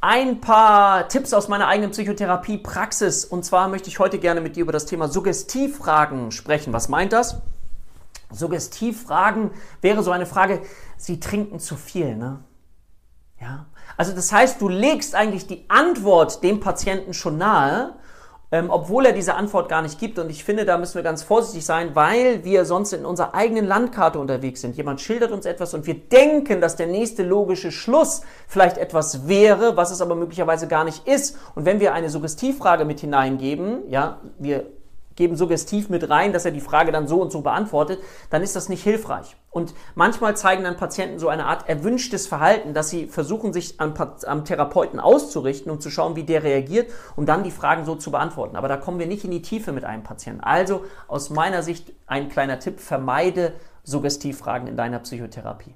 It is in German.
ein paar Tipps aus meiner eigenen Psychotherapie-Praxis. Und zwar möchte ich heute gerne mit dir über das Thema Suggestivfragen sprechen. Was meint das? Suggestivfragen wäre so eine Frage, Sie trinken zu viel, ne? Ja. Also das heißt, du legst eigentlich die Antwort dem Patienten schon nahe ähm, obwohl er diese Antwort gar nicht gibt. Und ich finde, da müssen wir ganz vorsichtig sein, weil wir sonst in unserer eigenen Landkarte unterwegs sind. Jemand schildert uns etwas und wir denken, dass der nächste logische Schluss vielleicht etwas wäre, was es aber möglicherweise gar nicht ist. Und wenn wir eine Suggestivfrage mit hineingeben, ja, wir geben suggestiv mit rein, dass er die Frage dann so und so beantwortet, dann ist das nicht hilfreich. Und manchmal zeigen dann Patienten so eine Art erwünschtes Verhalten, dass sie versuchen, sich am, am, Therapeuten auszurichten, um zu schauen, wie der reagiert, um dann die Fragen so zu beantworten. Aber da kommen wir nicht in die Tiefe mit einem Patienten. Also aus meiner Sicht ein kleiner Tipp, vermeide Suggestivfragen in deiner Psychotherapie.